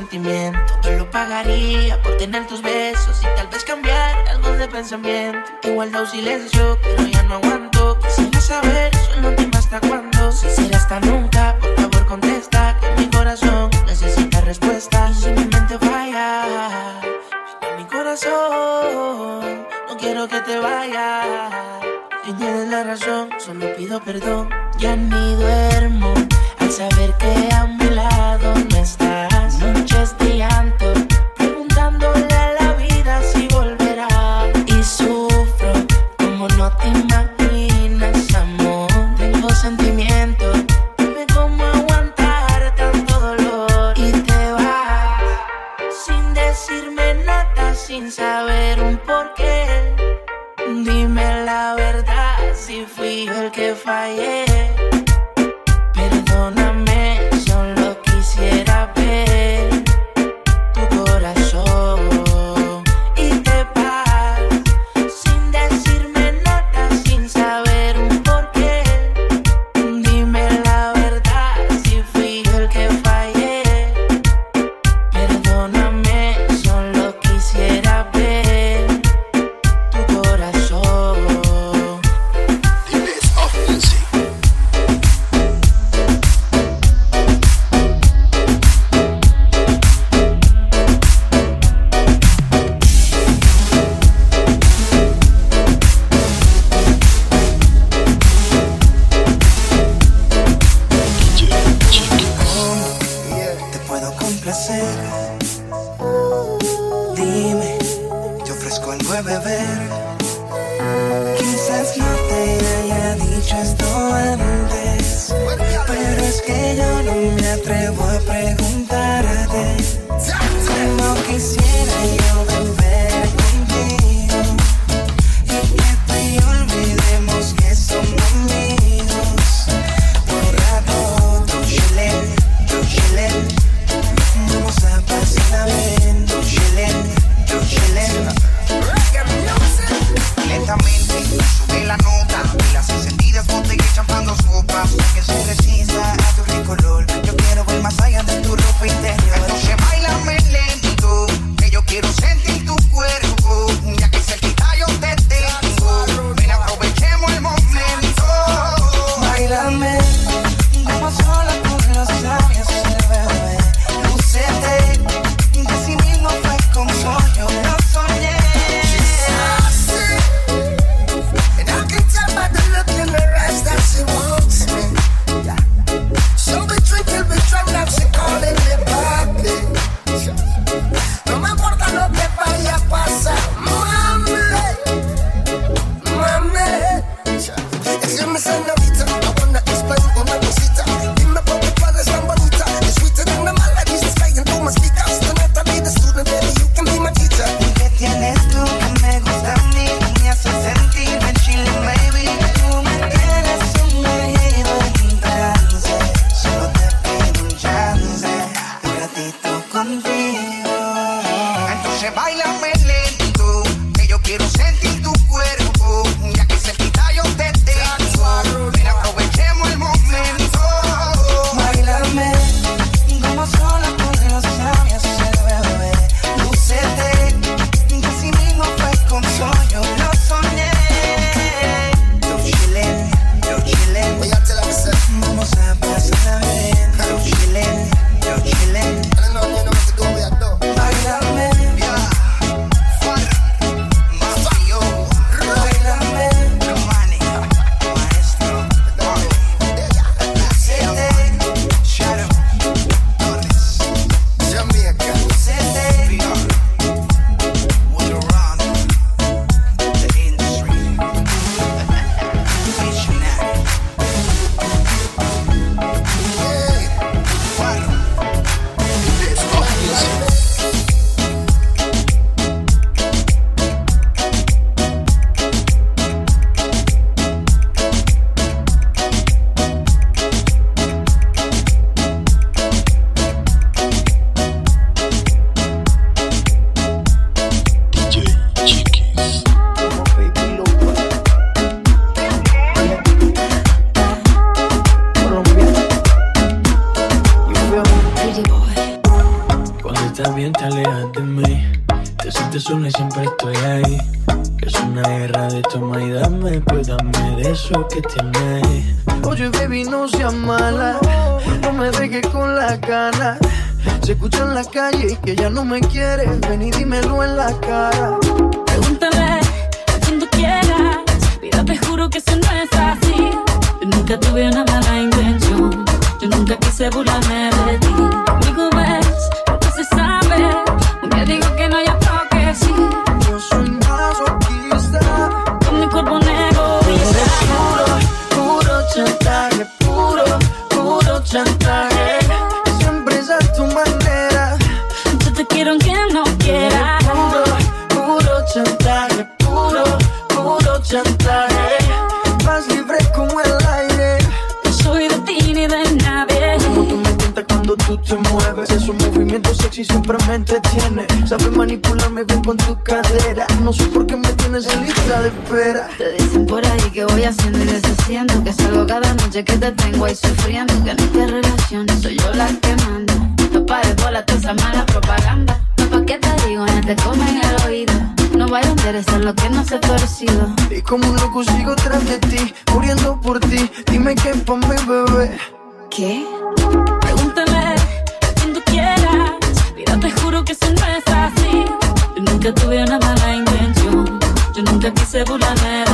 sentimiento. Todo lo pagaría por tener tus besos y tal vez cambiar algo de pensamiento. Igualdad o silencio, pero ya no aguanto. Quisiera saber solo dime hasta cuándo. Si será hasta nunca, por favor contesta que mi corazón necesita respuesta. Y si mi mente falla, en mi corazón no quiero que te vayas. Si tienes la razón, solo pido perdón. Ya ni duermo al saber que amo dónde estás. Muchos días que yo no me atrevo a preguntarte. No quisiera melody. mi bebé. ¿Qué? Pregúntame a quien tú quieras. Mira, te juro que eso no es así. Yo nunca tuve una mala intención. Yo nunca quise burlarme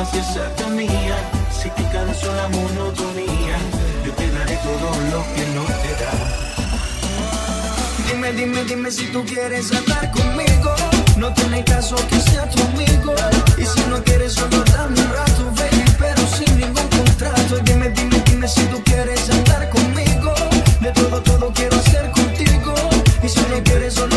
gracias a tu mía. Si te canso la monotonía, yo te daré todo lo que no te da. Dime, dime, dime si tú quieres andar conmigo. No tiene caso que sea tu amigo. Y si no quieres, solo dame un rato, baby, pero sin ningún contrato. Dime, dime, dime si tú quieres andar conmigo. De todo, todo quiero hacer contigo. Y si no quieres, solo